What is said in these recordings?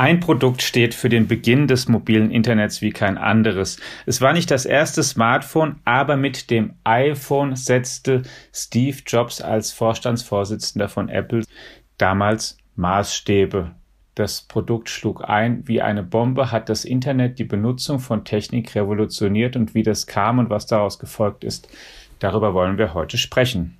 Ein Produkt steht für den Beginn des mobilen Internets wie kein anderes. Es war nicht das erste Smartphone, aber mit dem iPhone setzte Steve Jobs als Vorstandsvorsitzender von Apple damals Maßstäbe. Das Produkt schlug ein wie eine Bombe, hat das Internet die Benutzung von Technik revolutioniert und wie das kam und was daraus gefolgt ist, darüber wollen wir heute sprechen.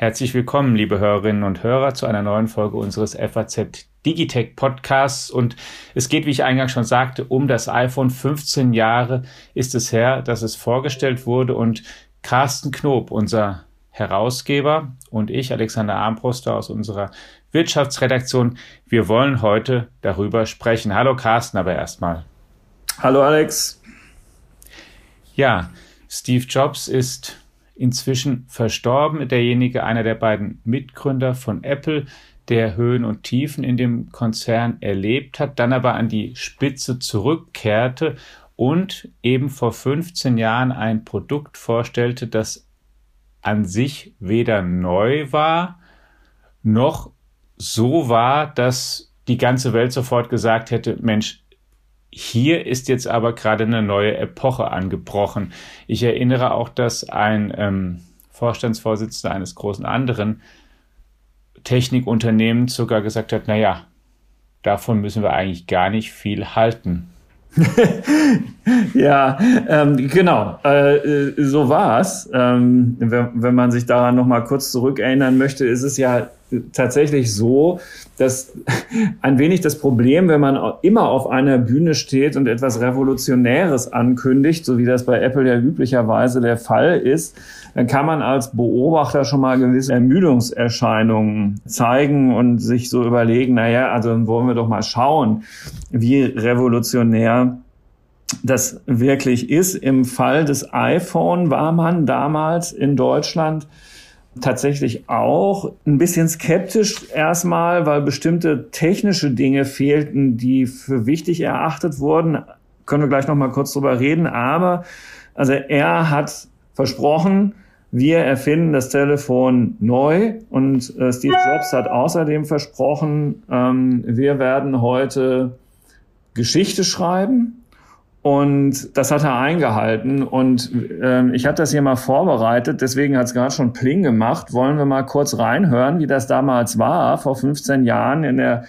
Herzlich willkommen, liebe Hörerinnen und Hörer, zu einer neuen Folge unseres FAZ Digitech Podcasts. Und es geht, wie ich eingangs schon sagte, um das iPhone. 15 Jahre ist es her, dass es vorgestellt wurde. Und Carsten Knob, unser Herausgeber, und ich, Alexander Armbruster aus unserer Wirtschaftsredaktion, wir wollen heute darüber sprechen. Hallo Carsten, aber erstmal. Hallo Alex. Ja, Steve Jobs ist inzwischen verstorben. Derjenige, einer der beiden Mitgründer von Apple, der Höhen und Tiefen in dem Konzern erlebt hat, dann aber an die Spitze zurückkehrte und eben vor 15 Jahren ein Produkt vorstellte, das an sich weder neu war, noch so war, dass die ganze Welt sofort gesagt hätte, Mensch, hier ist jetzt aber gerade eine neue Epoche angebrochen. Ich erinnere auch, dass ein ähm, Vorstandsvorsitzender eines großen anderen Technikunternehmens sogar gesagt hat, naja, davon müssen wir eigentlich gar nicht viel halten. ja, ähm, genau, äh, äh so war's. Ähm, wenn, wenn man sich daran noch mal kurz zurückerinnern möchte, ist es ja tatsächlich so, dass ein wenig das Problem, wenn man immer auf einer Bühne steht und etwas Revolutionäres ankündigt, so wie das bei Apple ja üblicherweise der Fall ist, dann kann man als Beobachter schon mal gewisse Ermüdungserscheinungen zeigen und sich so überlegen, naja, also wollen wir doch mal schauen, wie revolutionär das wirklich ist. Im Fall des iPhone war man damals in Deutschland tatsächlich auch ein bisschen skeptisch erstmal, weil bestimmte technische Dinge fehlten, die für wichtig erachtet wurden. Können wir gleich noch mal kurz drüber reden. Aber also er hat versprochen, wir erfinden das Telefon neu und äh, Steve Jobs hat außerdem versprochen, ähm, wir werden heute Geschichte schreiben und das hat er eingehalten. Und ähm, ich habe das hier mal vorbereitet, deswegen hat es gerade schon Pling gemacht. Wollen wir mal kurz reinhören, wie das damals war, vor 15 Jahren in der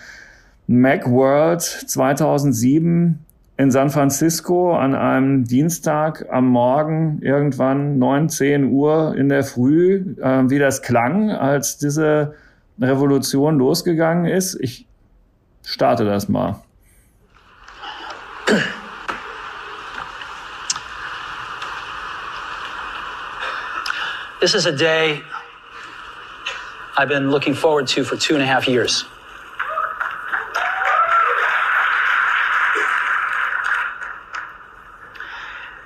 Macworld 2007 in San Francisco an einem Dienstag am Morgen irgendwann 9, 10 Uhr in der Früh, äh, wie das klang, als diese Revolution losgegangen ist. Ich starte das mal. This is a day I've been looking forward to for two and a half years.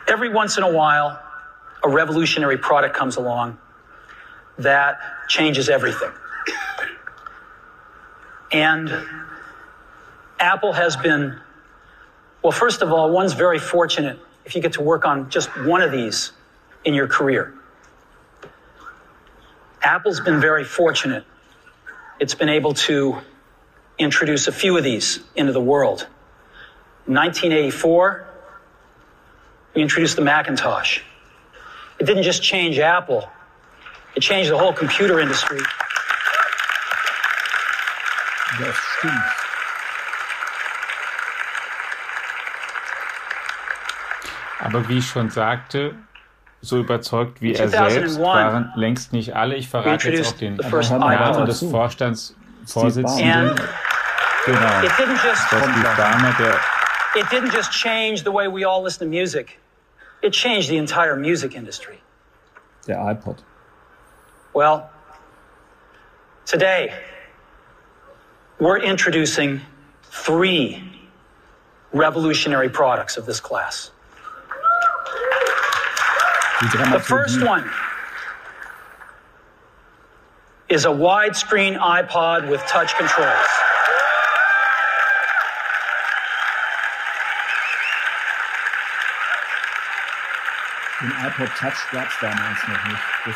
Every once in a while, a revolutionary product comes along that changes everything. And Apple has been, well, first of all, one's very fortunate if you get to work on just one of these in your career. Apple's been very fortunate. It's been able to introduce a few of these into the world. In 1984, we introduced the Macintosh. It didn't just change Apple, it changed the whole computer industry. Das stimmt. Aber wie ich schon sagte, so überzeugt wie er selbst waren längst nicht alle. Ich verrate jetzt auch den Namen des Vorstandsvorsitzenden. Genau. It didn't just, der it didn't just change the way we all listen to music. It changed the entire music industry. Der iPod. Well, today we're introducing three revolutionary products of this class. The first one is a widescreen iPod with touch controls. Den iPod Touch gab es damals noch nicht. Das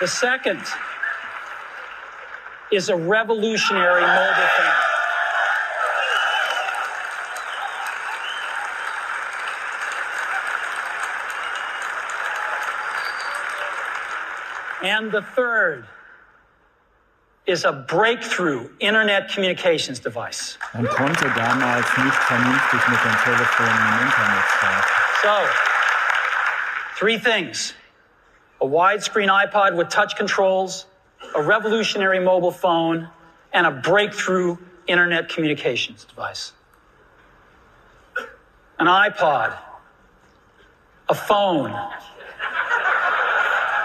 The second is a revolutionary mobile phone. And the third is a breakthrough internet communications device. Man konnte damals nicht vernünftig mit dem Telefon im Internet surfen. So, three things. A widescreen iPod with touch controls, a revolutionary mobile phone, and a breakthrough internet communications device. An iPod, a phone,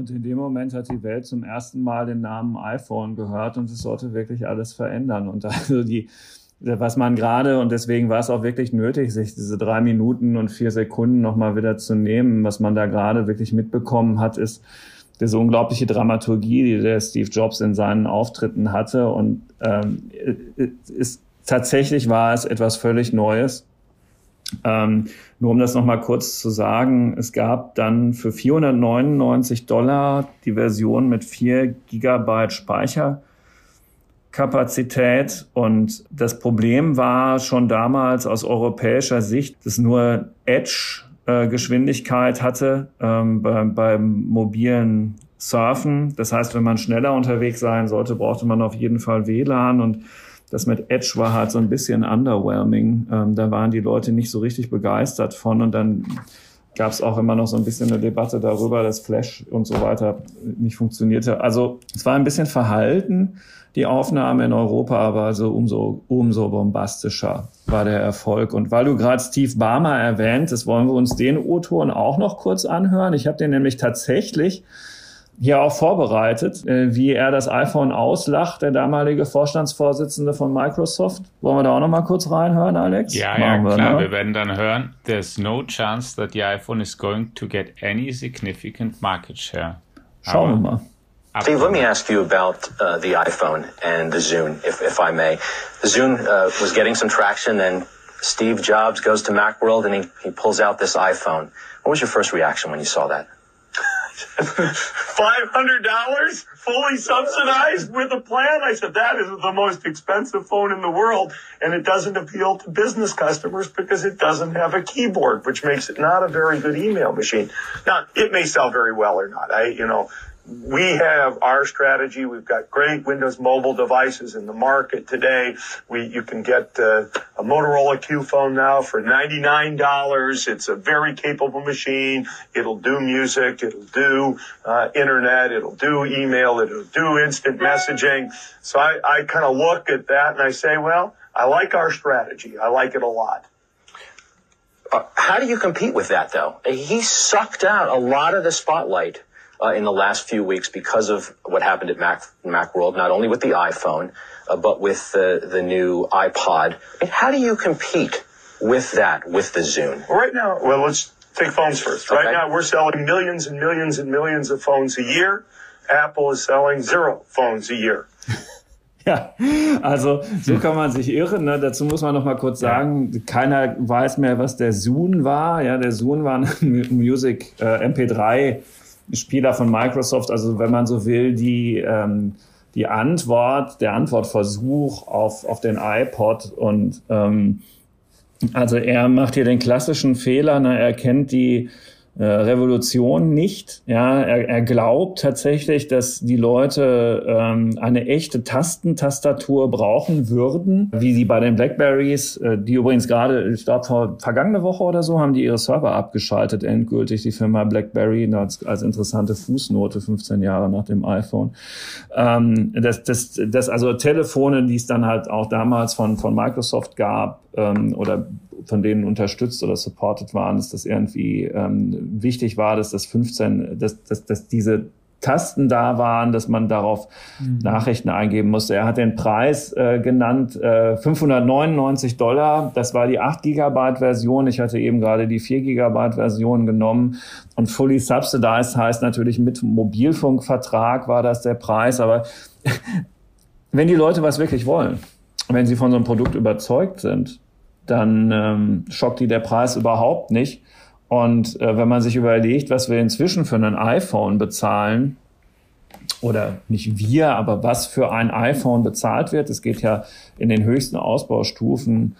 Und in dem Moment hat die Welt zum ersten Mal den Namen iPhone gehört und es sollte wirklich alles verändern. Und also die, was man gerade, und deswegen war es auch wirklich nötig, sich diese drei Minuten und vier Sekunden nochmal wieder zu nehmen, was man da gerade wirklich mitbekommen hat, ist diese unglaubliche Dramaturgie, die der Steve Jobs in seinen Auftritten hatte. Und ähm, ist, tatsächlich war es etwas völlig Neues. Ähm, nur um das nochmal kurz zu sagen, es gab dann für 499 Dollar die Version mit 4 Gigabyte Speicherkapazität. Und das Problem war schon damals aus europäischer Sicht, dass nur Edge äh, Geschwindigkeit hatte ähm, beim, beim mobilen Surfen. Das heißt, wenn man schneller unterwegs sein sollte, brauchte man auf jeden Fall WLAN und das mit Edge war halt so ein bisschen underwhelming. Ähm, da waren die Leute nicht so richtig begeistert von und dann gab es auch immer noch so ein bisschen eine Debatte darüber, dass Flash und so weiter nicht funktionierte. Also es war ein bisschen verhalten, die Aufnahme in Europa, aber also umso, umso bombastischer war der Erfolg. Und weil du gerade Steve Barmer erwähnt, das wollen wir uns den O-Ton auch noch kurz anhören. Ich habe den nämlich tatsächlich hier auch vorbereitet, äh, wie er das iPhone auslacht, der damalige Vorstandsvorsitzende von Microsoft. Wollen wir da auch noch mal kurz reinhören, Alex? Ja, Machen ja, klar. Wir, ne? wir werden dann hören, there's no chance that the iPhone is going to get any significant market share. Schauen Aber wir mal. Steve, let me ask you about uh, the iPhone and the Zune, if, if I may. The Zune uh, was getting some traction, then Steve Jobs goes to Macworld and he, he pulls out this iPhone. What was your first reaction when you saw that? $500 fully subsidized with a plan. I said, that is the most expensive phone in the world. And it doesn't appeal to business customers because it doesn't have a keyboard, which makes it not a very good email machine. Now, it may sell very well or not. I, you know, we have our strategy. We've got great Windows mobile devices in the market today. We, you can get uh, a Motorola Q phone now for $99. It's a very capable machine. It'll do music. It'll do uh, internet. It'll do email. It'll do instant messaging. So I, I kind of look at that and I say, well, I like our strategy. I like it a lot. Uh, how do you compete with that though? He sucked out a lot of the spotlight uh, in the last few weeks because of what happened at Mac, Macworld, not only with the iPhone, uh, but with the, the new iPod. how do you compete with that, with the Zune? Right now, well, let's take phones first. Right okay. now, we're selling millions and millions and millions of phones a year. Apple is selling zero phones a year. Ja, also so kann man sich irren. Ne? Dazu muss man noch mal kurz sagen, keiner weiß mehr, was der Zoom war. Ja, der Zoom war ein Music äh, MP3 Spieler von Microsoft, also wenn man so will, die, ähm, die Antwort, der Antwortversuch auf, auf den iPod und ähm, also er macht hier den klassischen Fehler, ne, er kennt die Revolution nicht. Ja, er, er glaubt tatsächlich, dass die Leute ähm, eine echte Tastentastatur brauchen würden, wie sie bei den Blackberries, äh, die übrigens gerade, ich glaube, vor vergangene Woche oder so, haben die ihre Server abgeschaltet, endgültig, die Firma Blackberry, als, als interessante Fußnote 15 Jahre nach dem iPhone. Ähm, das, das, das also Telefone, die es dann halt auch damals von, von Microsoft gab, ähm, oder von denen unterstützt oder supported waren, dass das irgendwie ähm, wichtig war, dass das 15, dass, dass, dass diese Tasten da waren, dass man darauf mhm. Nachrichten eingeben musste. Er hat den Preis äh, genannt, äh, 599 Dollar. Das war die 8 Gigabyte Version. Ich hatte eben gerade die 4 Gigabyte Version genommen. Und fully subsidized heißt natürlich mit Mobilfunkvertrag war das der Preis. Aber wenn die Leute was wirklich wollen, wenn sie von so einem Produkt überzeugt sind, dann ähm, schockt die der Preis überhaupt nicht. Und äh, wenn man sich überlegt, was wir inzwischen für ein iPhone bezahlen, oder nicht wir, aber was für ein iPhone bezahlt wird, es geht ja in den höchsten Ausbaustufen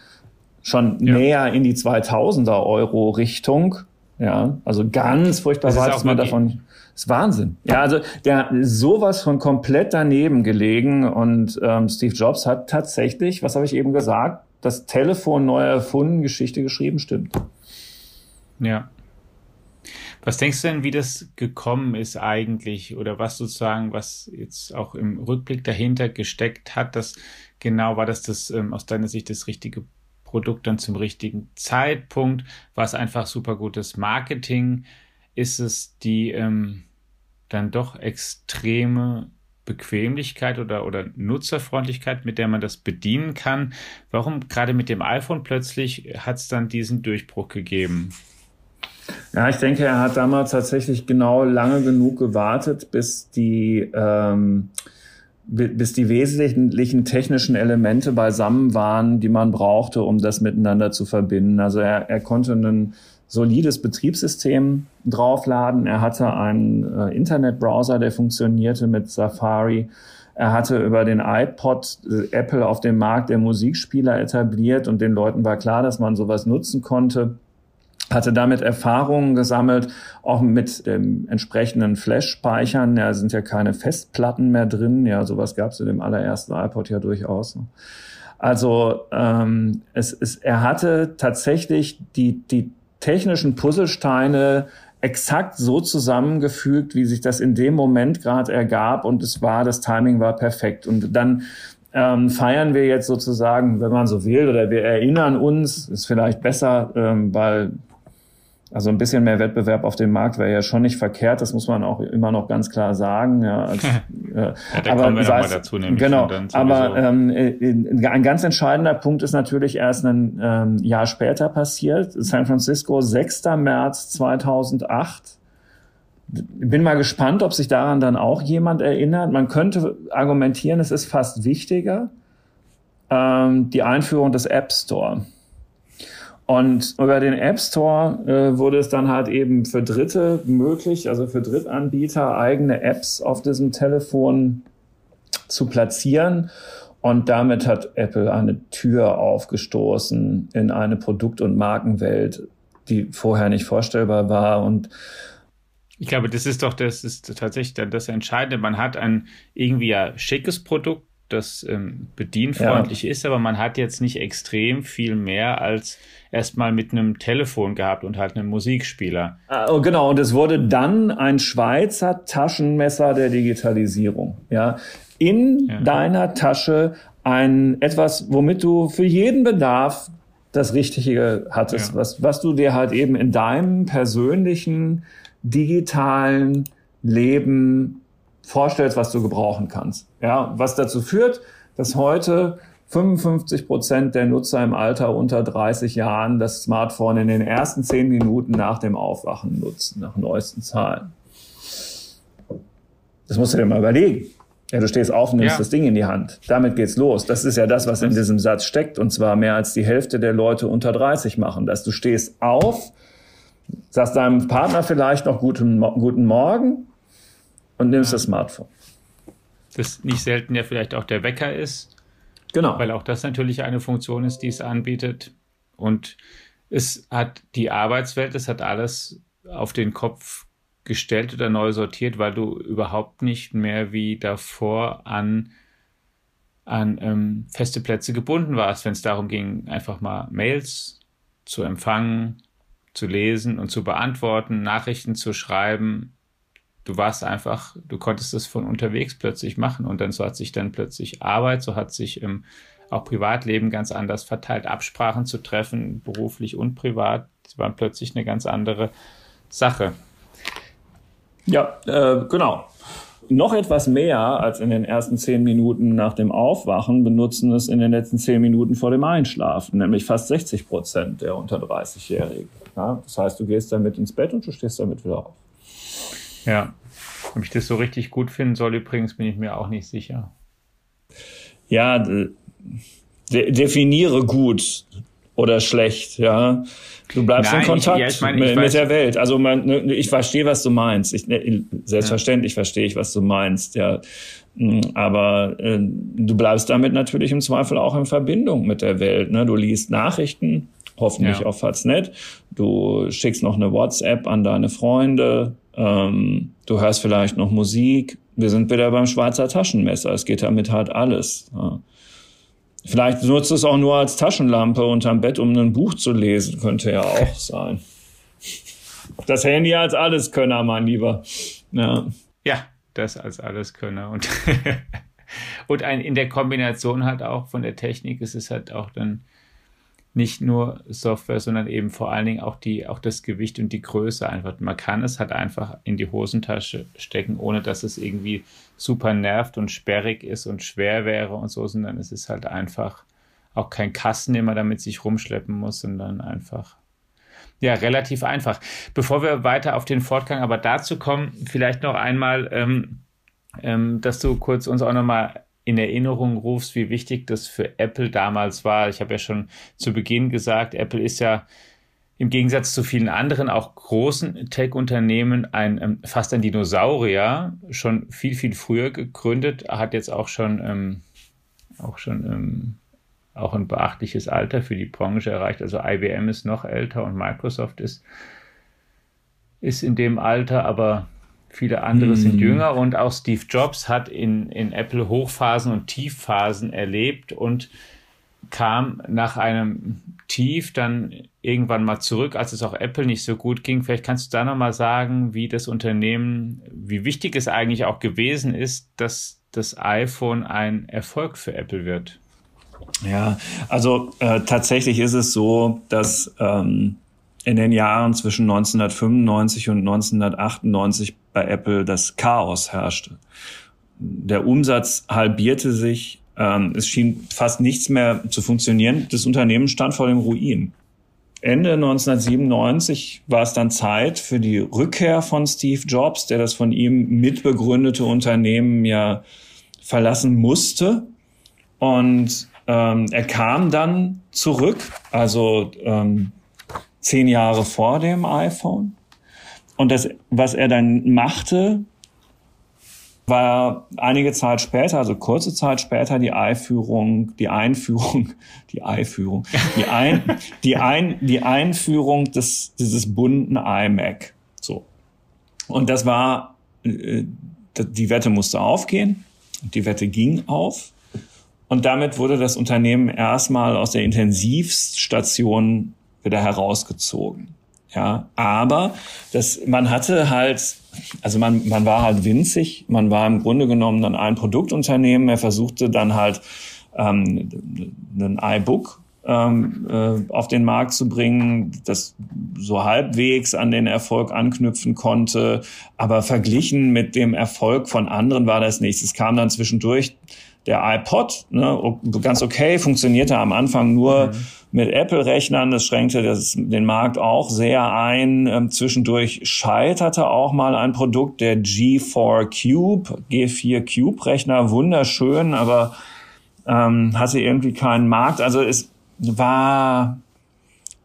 schon ja. näher in die 2000er Euro Richtung. Ja, also ganz furchtbar weit ist man davon. Das ist Wahnsinn. Ja, also der sowas von komplett daneben gelegen und ähm, Steve Jobs hat tatsächlich, was habe ich eben gesagt, das Telefon neu erfunden, Geschichte geschrieben, stimmt. Ja. Was denkst du denn, wie das gekommen ist eigentlich oder was sozusagen, was jetzt auch im Rückblick dahinter gesteckt hat, dass genau war das das ähm, aus deiner Sicht das richtige Produkt dann zum richtigen Zeitpunkt? War es einfach super gutes Marketing? Ist es die ähm, dann doch extreme Bequemlichkeit oder, oder Nutzerfreundlichkeit, mit der man das bedienen kann? Warum gerade mit dem iPhone plötzlich hat es dann diesen Durchbruch gegeben? Ja, ich denke, er hat damals tatsächlich genau lange genug gewartet, bis die, ähm, bis die wesentlichen technischen Elemente beisammen waren, die man brauchte, um das miteinander zu verbinden. Also er, er konnte ein solides Betriebssystem draufladen. Er hatte einen äh, Internetbrowser, der funktionierte mit Safari. Er hatte über den iPod äh, Apple auf dem Markt der Musikspieler etabliert und den Leuten war klar, dass man sowas nutzen konnte hatte damit Erfahrungen gesammelt, auch mit dem entsprechenden Flash-Speichern. Ja, sind ja keine Festplatten mehr drin. Ja, sowas gab es in dem allerersten iPod ja durchaus. Also ähm, es ist, er hatte tatsächlich die, die technischen Puzzlesteine exakt so zusammengefügt, wie sich das in dem Moment gerade ergab und es war, das Timing war perfekt. Und dann ähm, feiern wir jetzt sozusagen, wenn man so will, oder wir erinnern uns, ist vielleicht besser, ähm, weil also ein bisschen mehr Wettbewerb auf dem Markt wäre ja schon nicht verkehrt, das muss man auch immer noch ganz klar sagen. Ja, als, äh, ja da aber kommen wir nochmal dazu, nämlich genau. aber ähm, äh, ein ganz entscheidender Punkt ist natürlich erst ein ähm, Jahr später passiert. San Francisco, 6. März 2008. Bin mal gespannt, ob sich daran dann auch jemand erinnert. Man könnte argumentieren, es ist fast wichtiger. Ähm, die Einführung des App Store. Und über den App Store äh, wurde es dann halt eben für Dritte möglich, also für Drittanbieter, eigene Apps auf diesem Telefon zu platzieren. Und damit hat Apple eine Tür aufgestoßen in eine Produkt- und Markenwelt, die vorher nicht vorstellbar war. Und ich glaube, das ist doch, das ist tatsächlich das Entscheidende. Man hat ein irgendwie ja schickes Produkt, das ähm, bedienfreundlich ja. ist, aber man hat jetzt nicht extrem viel mehr als erstmal mit einem Telefon gehabt und halt einem Musikspieler. Ah, oh, genau, und es wurde dann ein Schweizer Taschenmesser der Digitalisierung. Ja, in ja. deiner Tasche ein etwas, womit du für jeden Bedarf das Richtige hattest, ja. was, was du dir halt eben in deinem persönlichen digitalen Leben vorstellst, was du gebrauchen kannst. Ja, was dazu führt, dass heute 55 Prozent der Nutzer im Alter unter 30 Jahren das Smartphone in den ersten zehn Minuten nach dem Aufwachen nutzen, nach neuesten Zahlen. Das musst du dir mal überlegen. Ja, du stehst auf und nimmst ja. das Ding in die Hand. Damit geht's los. Das ist ja das, was in diesem Satz steckt. Und zwar mehr als die Hälfte der Leute unter 30 machen das. Du stehst auf, sagst deinem Partner vielleicht noch guten, guten Morgen und nimmst ja. das Smartphone. Das nicht selten ja vielleicht auch der Wecker ist Genau. Weil auch das natürlich eine Funktion ist, die es anbietet. Und es hat die Arbeitswelt, es hat alles auf den Kopf gestellt oder neu sortiert, weil du überhaupt nicht mehr wie davor an, an ähm, feste Plätze gebunden warst, wenn es darum ging, einfach mal Mails zu empfangen, zu lesen und zu beantworten, Nachrichten zu schreiben, du warst einfach, du konntest es von unterwegs plötzlich machen und dann so hat sich dann plötzlich Arbeit, so hat sich im auch Privatleben ganz anders verteilt, Absprachen zu treffen, beruflich und privat, waren plötzlich eine ganz andere Sache. Ja, äh, genau. Noch etwas mehr als in den ersten zehn Minuten nach dem Aufwachen benutzen es in den letzten zehn Minuten vor dem Einschlafen, nämlich fast 60 Prozent der unter 30-Jährigen. Ja, das heißt, du gehst damit ins Bett und du stehst damit wieder auf. Ja, ob ich das so richtig gut finden soll, übrigens, bin ich mir auch nicht sicher. Ja, de definiere gut oder schlecht, ja. Du bleibst Nein, in Kontakt ich, ja, ich mein, ich mit, der Welt. Also man, ne, ich verstehe, was du meinst. Ich, ne, selbstverständlich ja. verstehe ich, was du meinst, ja. Hm, aber äh, du bleibst damit natürlich im Zweifel auch in Verbindung mit der Welt. Ne? Du liest Nachrichten, hoffentlich ja. auf Faznet. Du schickst noch eine WhatsApp an deine Freunde. Ähm, du hörst vielleicht noch Musik. Wir sind wieder beim Schweizer Taschenmesser. Es geht damit halt alles. Ja. Vielleicht nutzt es auch nur als Taschenlampe unterm Bett, um ein Buch zu lesen. Könnte ja auch sein. Das Handy als Alleskönner, mein Lieber. Ja, ja das als Alleskönner. Und, und ein, in der Kombination halt auch von der Technik ist es halt auch dann nicht nur Software, sondern eben vor allen Dingen auch die, auch das Gewicht und die Größe einfach. Man kann es halt einfach in die Hosentasche stecken, ohne dass es irgendwie super nervt und sperrig ist und schwer wäre und so, sondern es ist halt einfach auch kein Kasten, den man damit sich rumschleppen muss, sondern einfach ja, relativ einfach. Bevor wir weiter auf den Fortgang aber dazu kommen, vielleicht noch einmal, ähm, ähm, dass du kurz uns auch nochmal in Erinnerung rufst, wie wichtig das für Apple damals war. Ich habe ja schon zu Beginn gesagt, Apple ist ja im Gegensatz zu vielen anderen, auch großen Tech-Unternehmen, ein, ähm, fast ein Dinosaurier, schon viel, viel früher gegründet, hat jetzt auch schon, ähm, auch schon ähm, auch ein beachtliches Alter für die Branche erreicht. Also IBM ist noch älter und Microsoft ist, ist in dem Alter, aber Viele andere mm. sind hm. jünger und auch Steve Jobs hat in, in Apple Hochphasen und Tiefphasen erlebt und kam nach einem Tief dann irgendwann mal zurück, als es auch Apple nicht so gut ging. Vielleicht kannst du da nochmal sagen, wie das Unternehmen, wie wichtig es eigentlich auch gewesen ist, dass das iPhone ein Erfolg für Apple wird. Ja, also äh, tatsächlich ist es so, dass ähm, in den Jahren zwischen 1995 und 1998 bei Apple das Chaos herrschte. Der Umsatz halbierte sich, ähm, es schien fast nichts mehr zu funktionieren. Das Unternehmen stand vor dem Ruin. Ende 1997 war es dann Zeit für die Rückkehr von Steve Jobs, der das von ihm mitbegründete Unternehmen ja verlassen musste. Und ähm, er kam dann zurück, also ähm, zehn Jahre vor dem iPhone. Und das, was er dann machte, war einige Zeit später, also kurze Zeit später, die Einführung, die Einführung, die Einführung, die, Ein, die, Ein, die Einführung des, dieses bunten iMac. So. Und das war, äh, die Wette musste aufgehen. Die Wette ging auf. Und damit wurde das Unternehmen erstmal aus der Intensivstation wieder herausgezogen. Ja, aber das, man hatte halt, also man, man war halt winzig, man war im Grunde genommen dann ein Produktunternehmen. Er versuchte dann halt ähm, ein iBook ähm, äh, auf den Markt zu bringen, das so halbwegs an den Erfolg anknüpfen konnte. Aber verglichen mit dem Erfolg von anderen war das nichts. Es kam dann zwischendurch der iPod, ne, ganz okay, funktionierte am Anfang nur mhm. mit Apple-Rechnern, das schränkte das, den Markt auch sehr ein. Ähm, zwischendurch scheiterte auch mal ein Produkt, der G4 Cube, G4 Cube-Rechner, wunderschön, aber ähm, hatte irgendwie keinen Markt. Also es war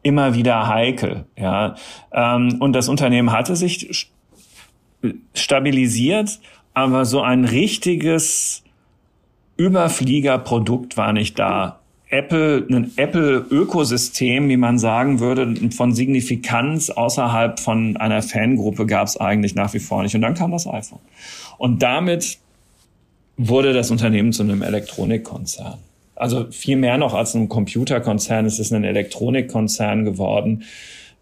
immer wieder heikel. Ja. Ähm, und das Unternehmen hatte sich stabilisiert, aber so ein richtiges Überfliegerprodukt war nicht da. Apple, ein Apple-Ökosystem, wie man sagen würde, von Signifikanz außerhalb von einer Fangruppe gab es eigentlich nach wie vor nicht. Und dann kam das iPhone. Und damit wurde das Unternehmen zu einem Elektronikkonzern. Also viel mehr noch als ein Computerkonzern. Es ist ein Elektronikkonzern geworden,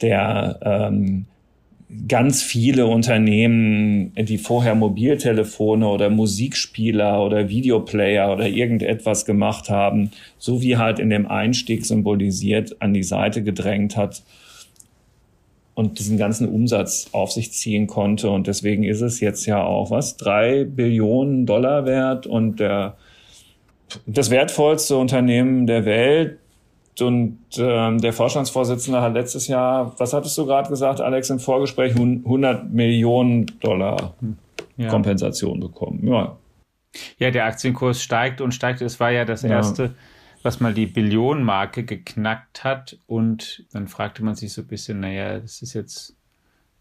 der ähm, ganz viele Unternehmen, die vorher Mobiltelefone oder Musikspieler oder Videoplayer oder irgendetwas gemacht haben, so wie halt in dem Einstieg symbolisiert, an die Seite gedrängt hat und diesen ganzen Umsatz auf sich ziehen konnte. Und deswegen ist es jetzt ja auch was, drei Billionen Dollar wert und der, das wertvollste Unternehmen der Welt. Und ähm, der Vorstandsvorsitzende hat letztes Jahr, was hattest du gerade gesagt, Alex, im Vorgespräch, 100 Millionen Dollar ja. Kompensation bekommen. Ja. ja, der Aktienkurs steigt und steigt. Es war ja das erste. Ja was mal die Billionenmarke geknackt hat. Und dann fragte man sich so ein bisschen, naja, das ist jetzt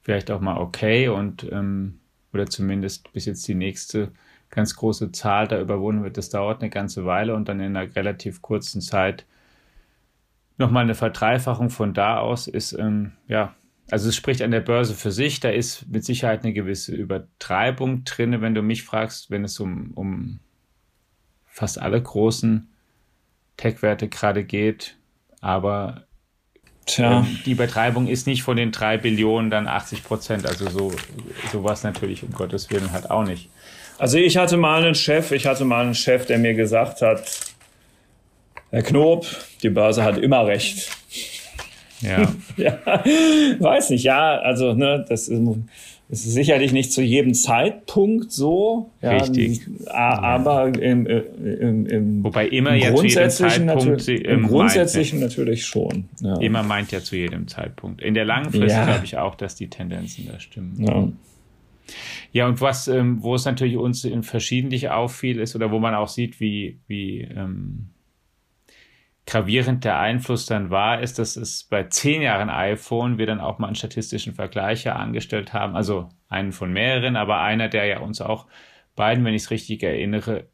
vielleicht auch mal okay und ähm, oder zumindest bis jetzt die nächste ganz große Zahl da überwunden wird. Das dauert eine ganze Weile und dann in einer relativ kurzen Zeit nochmal eine Verdreifachung von da aus ist, ähm, ja, also es spricht an der Börse für sich. Da ist mit Sicherheit eine gewisse Übertreibung drin, wenn du mich fragst, wenn es um, um fast alle großen Tech-Werte gerade geht. Aber ähm, die Übertreibung ist nicht von den drei Billionen dann 80 Prozent. Also so sowas natürlich um Gottes Willen halt auch nicht. Also ich hatte mal einen Chef, ich hatte mal einen Chef, der mir gesagt hat, Herr Knob, die Börse hat immer recht. Ja. ja, weiß nicht, ja, also ne, das ist, ist sicherlich nicht zu jedem Zeitpunkt so. Ja, Richtig. Aber im, äh, im, im Wobei immer ja zu jedem Zeitpunkt sie, im Grundsätzlichen meint, natürlich schon. Ja. Immer meint ja zu jedem Zeitpunkt. In der langen Frist ja. glaube ich auch, dass die Tendenzen da stimmen. Ja. Ja, und was, ähm, wo es natürlich uns in verschiedentlich auffiel, ist, oder wo man auch sieht, wie, wie ähm, gravierend der Einfluss dann war, ist, dass es bei zehn Jahren iPhone wir dann auch mal einen statistischen Vergleicher angestellt haben, also einen von mehreren, aber einer, der ja uns auch beiden, wenn ich es richtig erinnere,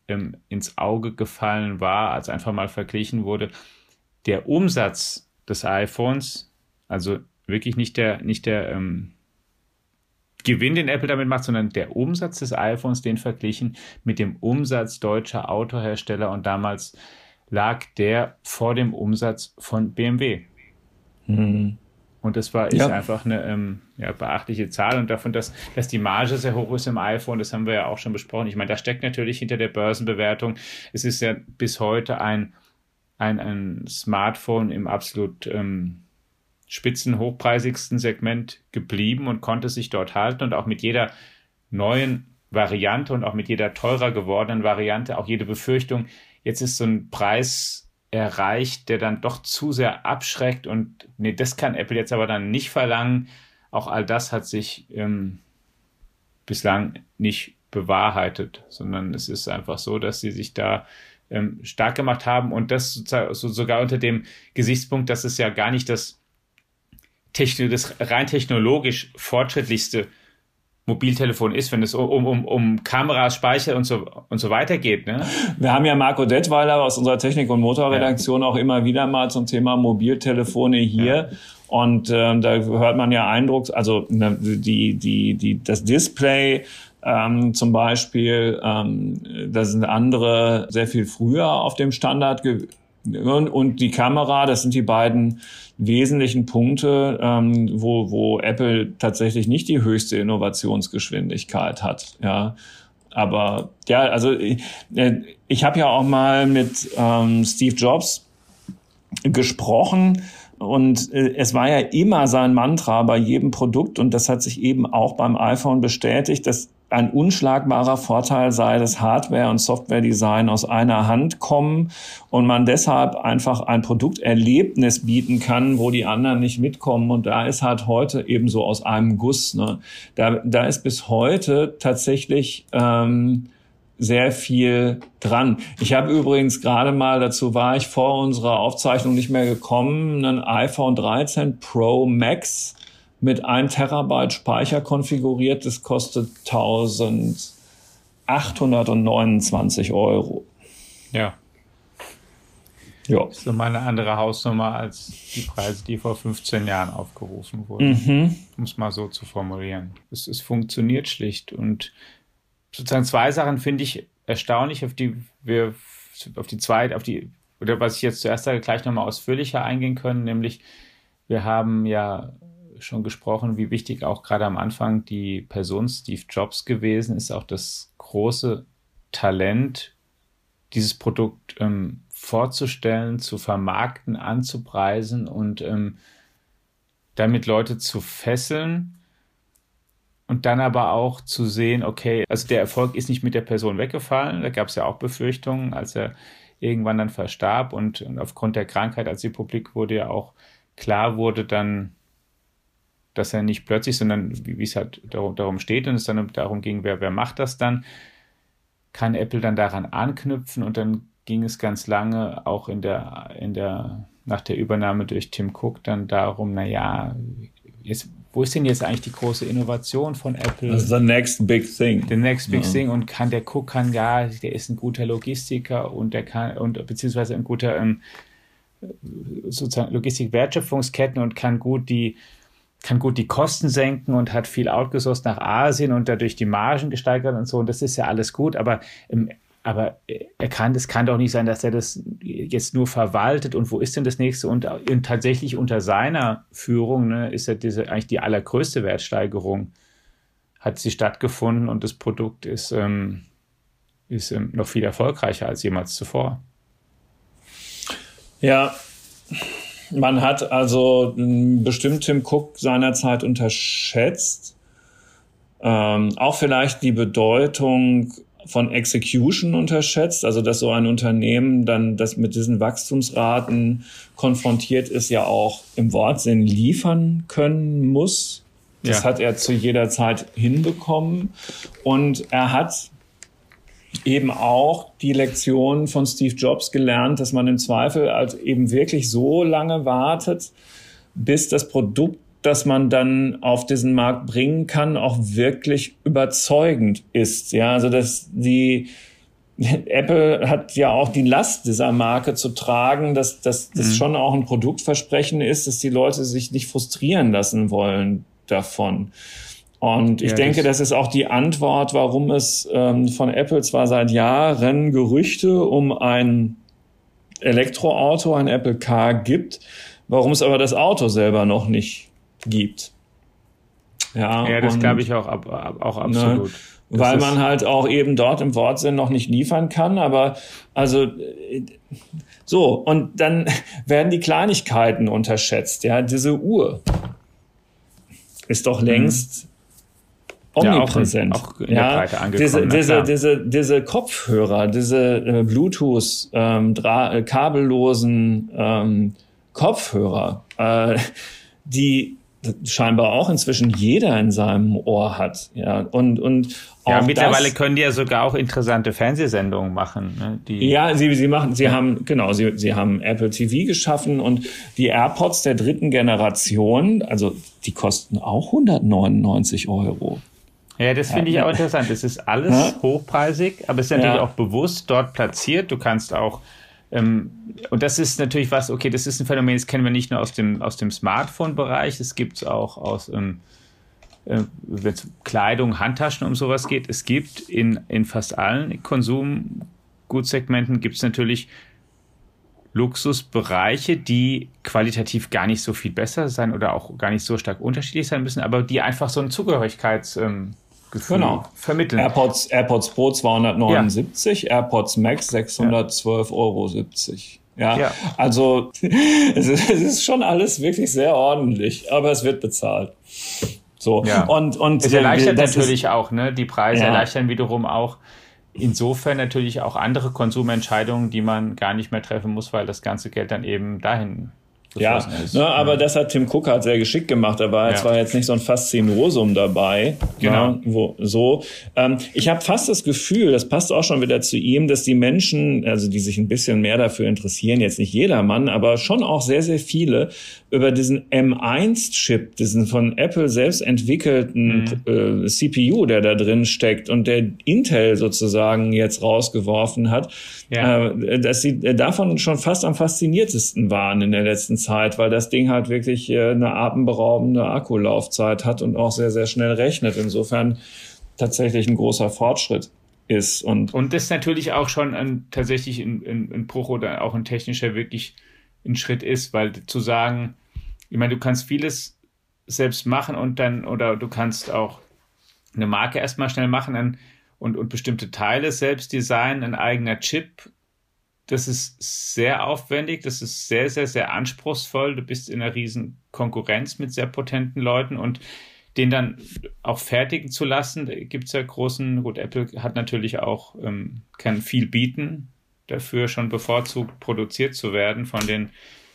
ins Auge gefallen war, als einfach mal verglichen wurde. Der Umsatz des iPhones, also wirklich nicht der, nicht der ähm, Gewinn, den Apple damit macht, sondern der Umsatz des iPhones, den verglichen mit dem Umsatz deutscher Autohersteller und damals lag der vor dem Umsatz von BMW. Mhm. Und das war ist ja. einfach eine ähm, ja, beachtliche Zahl. Und davon, dass, dass die Marge sehr hoch ist im iPhone, das haben wir ja auch schon besprochen. Ich meine, da steckt natürlich hinter der Börsenbewertung. Es ist ja bis heute ein, ein, ein Smartphone im absolut ähm, spitzen, hochpreisigsten Segment geblieben und konnte sich dort halten und auch mit jeder neuen Variante und auch mit jeder teurer gewordenen Variante, auch jede Befürchtung, jetzt ist so ein Preis erreicht, der dann doch zu sehr abschreckt und nee, das kann Apple jetzt aber dann nicht verlangen. Auch all das hat sich ähm, bislang nicht bewahrheitet, sondern es ist einfach so, dass sie sich da ähm, stark gemacht haben und das so, sogar unter dem Gesichtspunkt, dass es ja gar nicht das, Techno, das rein technologisch fortschrittlichste Mobiltelefon ist, wenn es um, um, um Kameras, Speicher und so, und so weiter geht. Ne? Wir haben ja Marco Detweiler aus unserer Technik- und Motorredaktion ja. auch immer wieder mal zum Thema Mobiltelefone hier. Ja. Und ähm, da hört man ja Eindruck, also ne, die, die, die, das Display ähm, zum Beispiel, ähm, da sind andere sehr viel früher auf dem Standard und, und die Kamera, das sind die beiden wesentlichen Punkte, ähm, wo, wo Apple tatsächlich nicht die höchste Innovationsgeschwindigkeit hat. Ja. Aber ja, also ich, äh, ich habe ja auch mal mit ähm, Steve Jobs gesprochen und äh, es war ja immer sein Mantra bei jedem Produkt und das hat sich eben auch beim iPhone bestätigt, dass ein unschlagbarer Vorteil sei, dass Hardware- und Software-Design aus einer Hand kommen und man deshalb einfach ein Produkterlebnis bieten kann, wo die anderen nicht mitkommen. Und da ist halt heute eben so aus einem Guss. Ne? Da, da ist bis heute tatsächlich ähm, sehr viel dran. Ich habe übrigens gerade mal, dazu war ich vor unserer Aufzeichnung nicht mehr gekommen, ein iPhone 13 Pro Max mit 1 Terabyte Speicher konfiguriert. Das kostet 1829 Euro. Ja. Ja. Das ist so mal eine andere Hausnummer als die Preise, die vor 15 Jahren aufgerufen wurden. Mhm. Um es mal so zu formulieren. Es, es funktioniert schlicht. Und sozusagen zwei Sachen finde ich erstaunlich, auf die wir, auf die zweite, auf die, oder was ich jetzt zuerst sage, gleich nochmal ausführlicher eingehen können, nämlich wir haben ja schon gesprochen, wie wichtig auch gerade am Anfang die Person Steve Jobs gewesen ist, auch das große Talent, dieses Produkt ähm, vorzustellen, zu vermarkten, anzupreisen und ähm, damit Leute zu fesseln und dann aber auch zu sehen, okay, also der Erfolg ist nicht mit der Person weggefallen. Da gab es ja auch Befürchtungen, als er irgendwann dann verstarb und, und aufgrund der Krankheit, als die Publik wurde ja auch klar wurde dann, dass er nicht plötzlich, sondern wie, es halt darum, darum steht und es dann darum ging, wer, wer macht das dann, kann Apple dann daran anknüpfen und dann ging es ganz lange auch in der, in der, nach der Übernahme durch Tim Cook dann darum, naja, jetzt, wo ist denn jetzt eigentlich die große Innovation von Apple? Das ist the next big thing. The next big ja. thing und kann der Cook kann ja, der ist ein guter Logistiker und der kann und beziehungsweise ein guter ähm, sozusagen Logistik-Wertschöpfungsketten und kann gut die kann gut die Kosten senken und hat viel outgesourced nach Asien und dadurch die Margen gesteigert und so. Und das ist ja alles gut, aber im aber er kann, es kann doch nicht sein, dass er das jetzt nur verwaltet und wo ist denn das nächste? Und, und tatsächlich unter seiner Führung ne, ist ja diese eigentlich die allergrößte Wertsteigerung hat sie stattgefunden und das Produkt ist, ähm, ist ähm, noch viel erfolgreicher als jemals zuvor. Ja, man hat also bestimmt Tim Cook seinerzeit unterschätzt. Ähm, auch vielleicht die Bedeutung von Execution unterschätzt, also dass so ein Unternehmen dann, das mit diesen Wachstumsraten konfrontiert ist, ja auch im Wortsinn liefern können muss. Das ja. hat er zu jeder Zeit hinbekommen. Und er hat eben auch die Lektion von Steve Jobs gelernt, dass man im Zweifel halt eben wirklich so lange wartet, bis das Produkt das man dann auf diesen Markt bringen kann, auch wirklich überzeugend ist. Ja, also dass die Apple hat ja auch die Last dieser Marke zu tragen, dass, dass das mhm. schon auch ein Produktversprechen ist, dass die Leute sich nicht frustrieren lassen wollen davon. Und ich ja, denke, das, ist auch die Antwort, warum es ähm, von Apple zwar seit Jahren Gerüchte um ein Elektroauto, ein Apple Car gibt, warum es aber das Auto selber noch nicht gibt. Ja, ja das glaube ich auch, auch ne, absolut. Ne, weil man halt auch eben dort im Wortsinn noch nicht liefern kann, aber also so und dann werden die Kleinigkeiten unterschätzt. Ja, diese Uhr ist doch längst mhm. Omnipräsent. Ja, auch in, auch in ja, der Breite angekommen. Diese, diese, diese, diese Kopfhörer, diese äh, Bluetooth ähm, äh, kabellosen ähm, Kopfhörer, äh, die scheinbar auch inzwischen jeder in seinem Ohr hat. Ja, und, und ja, mittlerweile das, können die ja sogar auch interessante Fernsehsendungen machen. Ne? Die ja, sie, sie machen, sie haben, genau, sie, sie haben Apple TV geschaffen und die AirPods der dritten Generation, also die kosten auch 199 Euro. Ja, das finde ich auch interessant. Es ist alles ja. hochpreisig, aber es ist natürlich auch bewusst dort platziert. Du kannst auch ähm, und das ist natürlich was, okay, das ist ein Phänomen, das kennen wir nicht nur aus dem, aus dem Smartphone-Bereich, es gibt es auch aus, ähm, äh, wenn es Kleidung, Handtaschen um sowas geht. Es gibt in, in fast allen Konsumgutsegmenten gibt es natürlich Luxusbereiche, die qualitativ gar nicht so viel besser sein oder auch gar nicht so stark unterschiedlich sein müssen, aber die einfach so ein Zugehörigkeits- ähm, Gefühl genau. vermitteln. AirPods, AirPods Pro 279, ja. AirPods Max 612,70 Euro. Ja, ja, also es ist, es ist schon alles wirklich sehr ordentlich, aber es wird bezahlt. So ja. und und es erleichtert natürlich ist, auch, ne? Die Preise ja. erleichtern wiederum auch insofern natürlich auch andere Konsumentscheidungen, die man gar nicht mehr treffen muss, weil das ganze Geld dann eben dahin ja, ne, aber das hat Tim Cook halt sehr geschickt gemacht. Da war ja. zwar jetzt nicht so ein Faszinosum dabei. Genau. Ne, wo, so. Ähm, ich habe fast das Gefühl, das passt auch schon wieder zu ihm, dass die Menschen, also die sich ein bisschen mehr dafür interessieren, jetzt nicht jedermann, aber schon auch sehr, sehr viele, über diesen M1-Chip, diesen von Apple selbst entwickelten mhm. äh, CPU, der da drin steckt und der Intel sozusagen jetzt rausgeworfen hat, ja. äh, dass sie davon schon fast am fasziniertesten waren in der letzten Zeit, weil das Ding halt wirklich äh, eine atemberaubende Akkulaufzeit hat und auch sehr, sehr schnell rechnet. Insofern tatsächlich ein großer Fortschritt ist. Und, und das natürlich auch schon ein, tatsächlich ein, ein, ein Bruch oder auch ein technischer wirklich ein Schritt ist, weil zu sagen, ich meine, du kannst vieles selbst machen und dann, oder du kannst auch eine Marke erstmal schnell machen dann, und, und bestimmte Teile selbst designen, ein eigener Chip das ist sehr aufwendig, das ist sehr, sehr, sehr anspruchsvoll. Du bist in einer riesen Konkurrenz mit sehr potenten Leuten und den dann auch fertigen zu lassen, gibt es ja großen, gut, Apple hat natürlich auch, ähm, kann viel bieten, dafür schon bevorzugt produziert zu werden von den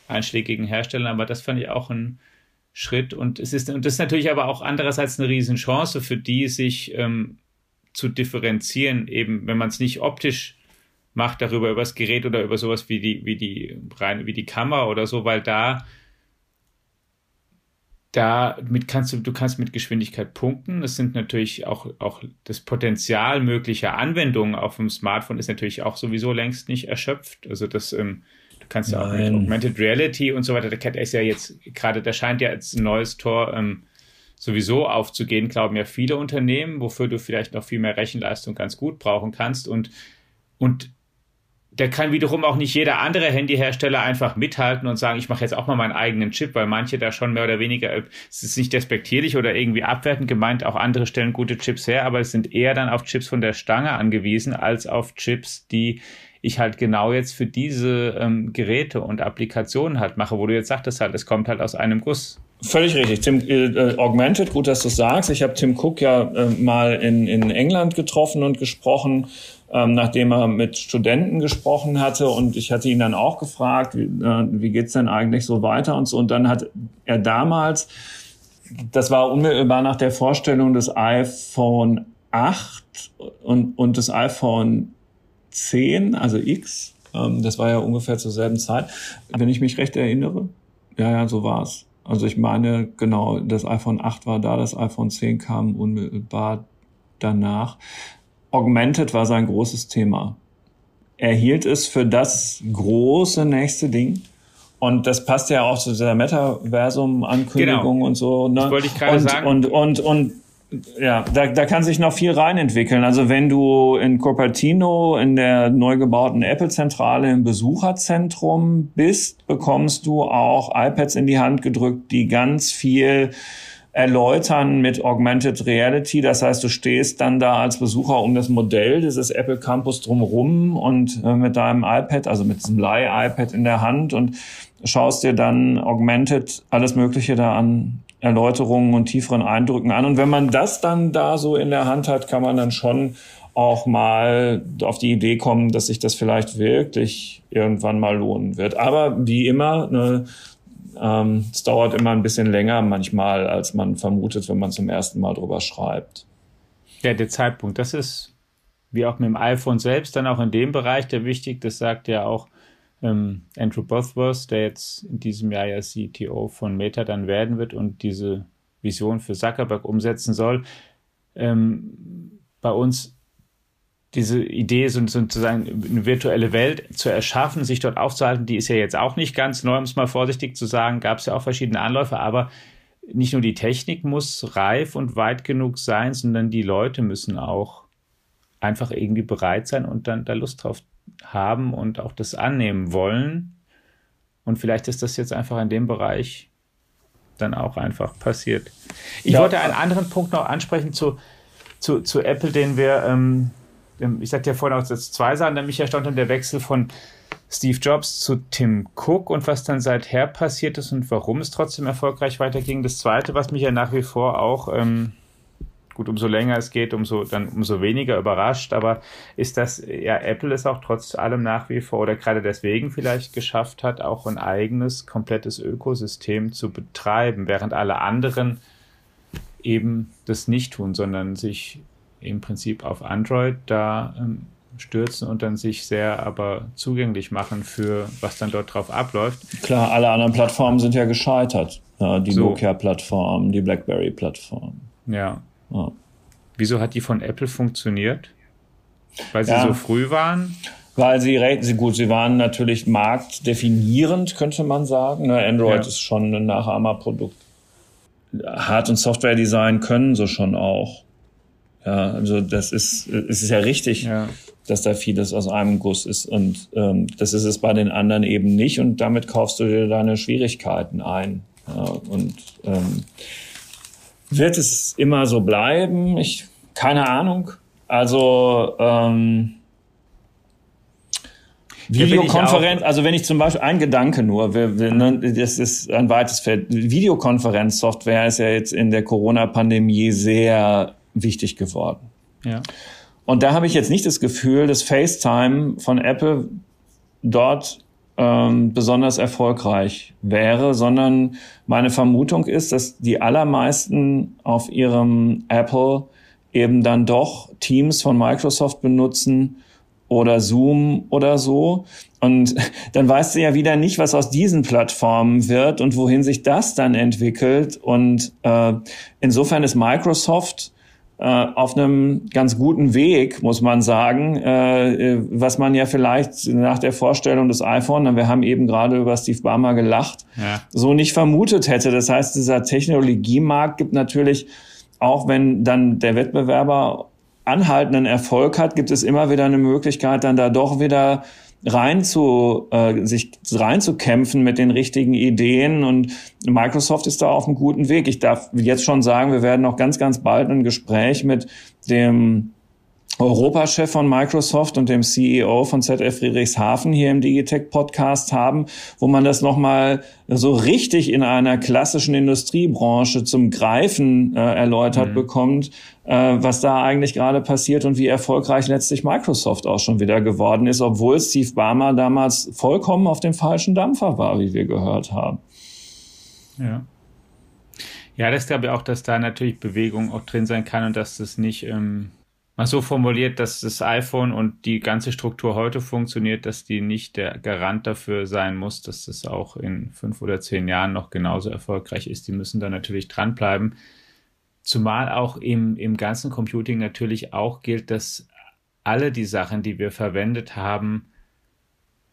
einschlägigen Herstellern, aber das fand ich auch ein Schritt und es ist, und das ist natürlich aber auch andererseits eine Riesenchance für die, sich ähm, zu differenzieren, eben wenn man es nicht optisch macht darüber über das Gerät oder über sowas wie die, wie die, rein, wie die Kamera oder so, weil da, da mit kannst du, du kannst mit Geschwindigkeit punkten. Es sind natürlich auch, auch das Potenzial möglicher Anwendungen auf dem Smartphone ist natürlich auch sowieso längst nicht erschöpft. Also das, ähm, du kannst ja auch mit Augmented Reality und so weiter, da ist ja jetzt gerade, da scheint ja als ein neues Tor, ähm, sowieso aufzugehen, glauben ja viele Unternehmen, wofür du vielleicht noch viel mehr Rechenleistung ganz gut brauchen kannst und, und da kann wiederum auch nicht jeder andere Handyhersteller einfach mithalten und sagen, ich mache jetzt auch mal meinen eigenen Chip, weil manche da schon mehr oder weniger, es ist nicht despektierlich oder irgendwie abwertend gemeint, auch andere stellen gute Chips her, aber es sind eher dann auf Chips von der Stange angewiesen, als auf Chips, die ich halt genau jetzt für diese ähm, Geräte und Applikationen halt mache, wo du jetzt sagtest halt, es kommt halt aus einem Guss. Völlig richtig. Tim äh, Augmented, gut, dass du sagst. Ich habe Tim Cook ja äh, mal in, in England getroffen und gesprochen ähm, nachdem er mit Studenten gesprochen hatte und ich hatte ihn dann auch gefragt, wie, äh, wie geht's denn eigentlich so weiter und so. Und dann hat er damals, das war unmittelbar nach der Vorstellung des iPhone 8 und, und des iPhone 10, also X, ähm, das war ja ungefähr zur selben Zeit, wenn ich mich recht erinnere. Ja, ja, so war's. Also ich meine, genau, das iPhone 8 war da, das iPhone 10 kam unmittelbar danach. Augmented war sein großes Thema. Er hielt es für das große nächste Ding. Und das passt ja auch zu dieser Metaversum-Ankündigung genau. und so. Ne? Das wollte ich gerade sagen. Und, und, und, ja, da, da kann sich noch viel reinentwickeln. Also wenn du in Cupertino in der neu gebauten Apple-Zentrale im Besucherzentrum bist, bekommst du auch iPads in die Hand gedrückt, die ganz viel erläutern mit Augmented Reality. Das heißt, du stehst dann da als Besucher um das Modell dieses Apple Campus drumherum und äh, mit deinem iPad, also mit diesem Leih-iPad in der Hand und schaust dir dann Augmented alles Mögliche da an Erläuterungen und tieferen Eindrücken an. Und wenn man das dann da so in der Hand hat, kann man dann schon auch mal auf die Idee kommen, dass sich das vielleicht wirklich irgendwann mal lohnen wird. Aber wie immer, ne, ähm, es dauert immer ein bisschen länger manchmal, als man vermutet, wenn man zum ersten Mal drüber schreibt. Ja, der Zeitpunkt, das ist wie auch mit dem iPhone selbst dann auch in dem Bereich der wichtig. Das sagt ja auch ähm, Andrew Bosworth, der jetzt in diesem Jahr ja CTO von Meta dann werden wird und diese Vision für Zuckerberg umsetzen soll. Ähm, bei uns diese Idee, sozusagen eine virtuelle Welt zu erschaffen, sich dort aufzuhalten, die ist ja jetzt auch nicht ganz neu, um es mal vorsichtig zu sagen, gab es ja auch verschiedene Anläufe, aber nicht nur die Technik muss reif und weit genug sein, sondern die Leute müssen auch einfach irgendwie bereit sein und dann da Lust drauf haben und auch das annehmen wollen. Und vielleicht ist das jetzt einfach in dem Bereich dann auch einfach passiert. Ich ja. wollte einen anderen Punkt noch ansprechen zu, zu, zu Apple, den wir ähm, ähm, ich sagte ja vorhin auch, zwei Sachen, nämlich erstaunt der Wechsel von Steve Jobs zu Tim Cook und was dann seither passiert ist und warum es trotzdem erfolgreich weiterging. Das zweite, was mich ja nach wie vor auch, ähm, gut, umso länger es geht, umso, dann umso weniger überrascht, aber ist, dass ja Apple es auch trotz allem nach wie vor oder gerade deswegen vielleicht geschafft hat, auch ein eigenes, komplettes Ökosystem zu betreiben, während alle anderen eben das nicht tun, sondern sich im Prinzip auf Android da ähm, stürzen und dann sich sehr aber zugänglich machen für was dann dort drauf abläuft. Klar, alle anderen Plattformen sind ja gescheitert. Ja, die so. Nokia-Plattform, die BlackBerry-Plattform. Ja. Ja. Wieso hat die von Apple funktioniert? Weil sie ja. so früh waren? Weil sie recht, gut, sie waren natürlich marktdefinierend, könnte man sagen. Ne, Android ja. ist schon ein Nachahmerprodukt. Hard- und Software-Design können sie schon auch. Ja, also das ist, es ist ja richtig, ja. dass da vieles aus einem Guss ist und ähm, das ist es bei den anderen eben nicht und damit kaufst du dir deine Schwierigkeiten ein. Ja, und ähm, wird es immer so bleiben? Ich keine Ahnung. Also ähm, Videokonferenz, also wenn ich zum Beispiel ein Gedanke nur, wir, wir, ne, das ist ein weites Feld. Videokonferenzsoftware ist ja jetzt in der Corona-Pandemie sehr wichtig geworden. Ja. Und da habe ich jetzt nicht das Gefühl, dass FaceTime von Apple dort ähm, besonders erfolgreich wäre, sondern meine Vermutung ist, dass die allermeisten auf ihrem Apple eben dann doch Teams von Microsoft benutzen oder Zoom oder so. Und dann weißt du ja wieder nicht, was aus diesen Plattformen wird und wohin sich das dann entwickelt. Und äh, insofern ist Microsoft auf einem ganz guten Weg, muss man sagen, äh, was man ja vielleicht nach der Vorstellung des iPhone, wir haben eben gerade über Steve Ballmer gelacht, ja. so nicht vermutet hätte. Das heißt, dieser Technologiemarkt gibt natürlich, auch wenn dann der Wettbewerber anhaltenden Erfolg hat, gibt es immer wieder eine Möglichkeit, dann da doch wieder rein zu, äh, sich reinzukämpfen mit den richtigen Ideen und Microsoft ist da auf einem guten Weg. Ich darf jetzt schon sagen, wir werden noch ganz, ganz bald ein Gespräch mit dem Europachef von Microsoft und dem CEO von ZF Friedrichshafen hier im Digitech Podcast haben, wo man das nochmal so richtig in einer klassischen Industriebranche zum Greifen äh, erläutert mhm. bekommt, äh, was da eigentlich gerade passiert und wie erfolgreich letztlich Microsoft auch schon wieder geworden ist, obwohl Steve Ballmer damals vollkommen auf dem falschen Dampfer war, wie wir gehört haben. Ja. Ja, das glaube ich auch, dass da natürlich Bewegung auch drin sein kann und dass das nicht ähm, mal so formuliert, dass das iPhone und die ganze Struktur heute funktioniert, dass die nicht der Garant dafür sein muss, dass das auch in fünf oder zehn Jahren noch genauso erfolgreich ist. Die müssen da natürlich dranbleiben. Zumal auch im, im ganzen Computing natürlich auch gilt, dass alle die Sachen, die wir verwendet haben,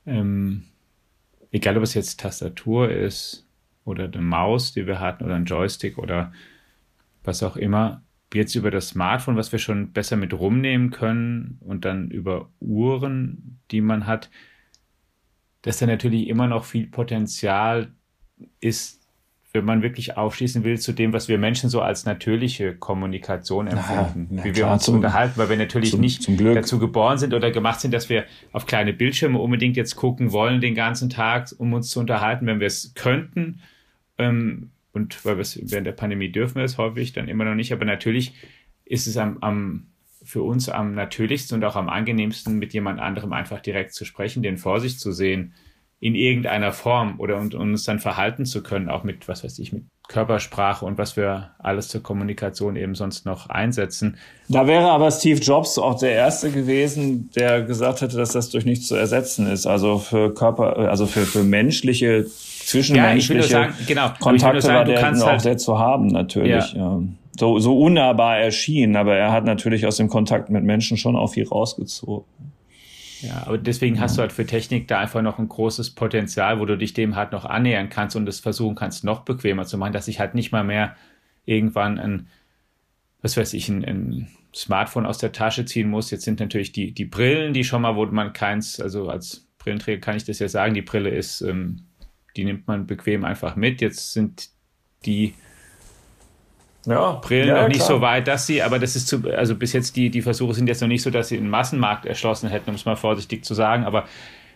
ähm, egal ob es jetzt Tastatur ist oder eine Maus, die wir hatten, oder ein Joystick oder was auch immer, jetzt über das Smartphone, was wir schon besser mit rumnehmen können und dann über Uhren, die man hat, dass da natürlich immer noch viel Potenzial ist, wenn man wirklich aufschließen will zu dem, was wir Menschen so als natürliche Kommunikation empfinden, ja, wie wir uns zum, unterhalten, weil wir natürlich zum, nicht zum dazu geboren sind oder gemacht sind, dass wir auf kleine Bildschirme unbedingt jetzt gucken wollen den ganzen Tag, um uns zu unterhalten, wenn wir es könnten. Ähm, und weil wir es während der Pandemie dürfen wir es häufig dann immer noch nicht, aber natürlich ist es am, am für uns am natürlichsten und auch am angenehmsten, mit jemand anderem einfach direkt zu sprechen, den vor sich zu sehen, in irgendeiner Form oder und, und uns dann verhalten zu können, auch mit, was weiß ich, mit Körpersprache und was wir alles zur Kommunikation eben sonst noch einsetzen. Da wäre aber Steve Jobs auch der Erste gewesen, der gesagt hätte, dass das durch nichts zu ersetzen ist. Also für Körper, also für, für menschliche zwischenmenschliche ja, sagen, genau. Kontakte sagen, war der auch halt, sehr zu haben, natürlich. Ja. ja. So, so unnahbar erschien, aber er hat natürlich aus dem Kontakt mit Menschen schon auch viel rausgezogen. Ja, aber deswegen hast du halt für Technik da einfach noch ein großes Potenzial, wo du dich dem halt noch annähern kannst und es versuchen kannst, noch bequemer zu machen, dass ich halt nicht mal mehr irgendwann ein, was weiß ich, ein, ein Smartphone aus der Tasche ziehen muss. Jetzt sind natürlich die, die Brillen, die schon mal, wo man keins, also als Brillenträger kann ich das ja sagen, die Brille ist ähm, die nimmt man bequem einfach mit. Jetzt sind die ja, Brillen ja, noch nicht klar. so weit, dass sie, aber das ist zu, also bis jetzt die, die Versuche sind jetzt noch nicht so, dass sie einen Massenmarkt erschlossen hätten, um es mal vorsichtig zu sagen, aber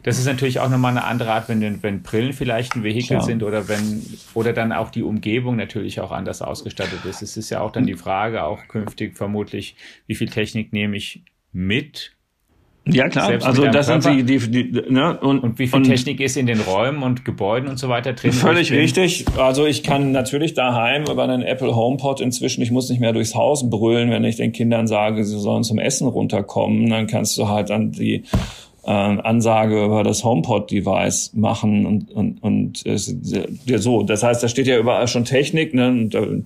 das ist natürlich auch nochmal eine andere Art, wenn, wenn Brillen vielleicht ein Vehikel ja. sind oder wenn, oder dann auch die Umgebung natürlich auch anders ausgestattet ist. Es ist ja auch dann die Frage, auch künftig vermutlich, wie viel Technik nehme ich mit ja klar, also das Körper. sind die, die, die ne? und, und wie viel und Technik ist in den Räumen und Gebäuden und so weiter drin? Völlig richtig. Also ich kann natürlich daheim über einen Apple HomePod inzwischen, ich muss nicht mehr durchs Haus brüllen, wenn ich den Kindern sage, sie sollen zum Essen runterkommen, dann kannst du halt dann die äh, Ansage über das HomePod-Device machen und und und äh, so. Das heißt, da steht ja überall schon Technik, ne? Und, äh,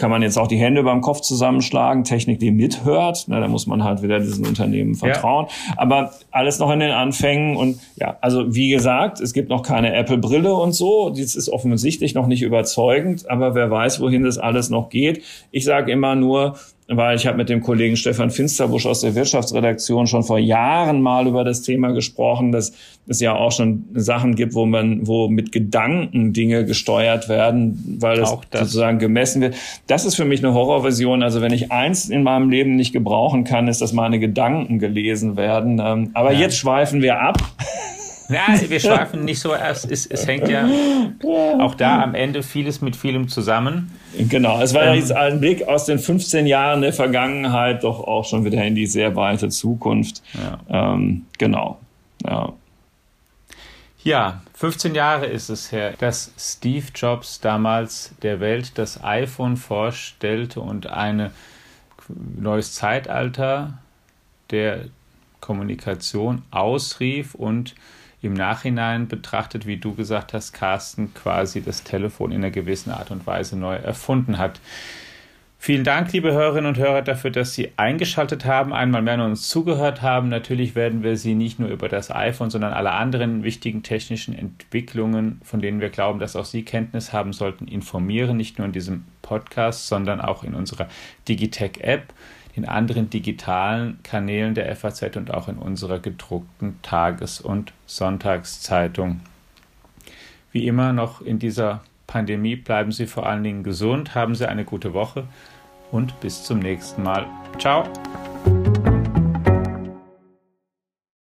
kann man jetzt auch die Hände beim Kopf zusammenschlagen, Technik, die mithört. Na, da muss man halt wieder diesen Unternehmen vertrauen. Ja. Aber alles noch in den Anfängen und ja, also wie gesagt, es gibt noch keine Apple-Brille und so. Das ist offensichtlich noch nicht überzeugend, aber wer weiß, wohin das alles noch geht. Ich sage immer nur, weil ich habe mit dem Kollegen Stefan Finsterbusch aus der Wirtschaftsredaktion schon vor Jahren mal über das Thema gesprochen, dass es ja auch schon Sachen gibt, wo man, wo mit Gedanken Dinge gesteuert werden, weil das, sozusagen gemessen wird. Das ist für mich eine Horrorversion. Also wenn ich eins in meinem Leben nicht gebrauchen kann, ist, dass meine Gedanken gelesen werden. Ähm, aber ja. jetzt schweifen wir ab. Ja, wir schweifen nicht so erst. Es, es hängt ja auch da am Ende vieles mit vielem zusammen. Genau, es war ja ähm, jetzt ein Blick aus den 15 Jahren der Vergangenheit doch auch schon wieder in die sehr weite Zukunft. Ja. Ähm, genau. Ja. Ja, 15 Jahre ist es her, dass Steve Jobs damals der Welt das iPhone vorstellte und ein neues Zeitalter der Kommunikation ausrief und im Nachhinein betrachtet, wie du gesagt hast, Carsten quasi das Telefon in einer gewissen Art und Weise neu erfunden hat. Vielen Dank, liebe Hörerinnen und Hörer, dafür, dass Sie eingeschaltet haben, einmal mehr uns zugehört haben. Natürlich werden wir Sie nicht nur über das iPhone, sondern alle anderen wichtigen technischen Entwicklungen, von denen wir glauben, dass auch Sie Kenntnis haben sollten, informieren. Nicht nur in diesem Podcast, sondern auch in unserer Digitech-App, in anderen digitalen Kanälen der FAZ und auch in unserer gedruckten Tages- und Sonntagszeitung. Wie immer noch in dieser Pandemie bleiben Sie vor allen Dingen gesund, haben Sie eine gute Woche und bis zum nächsten Mal. Ciao!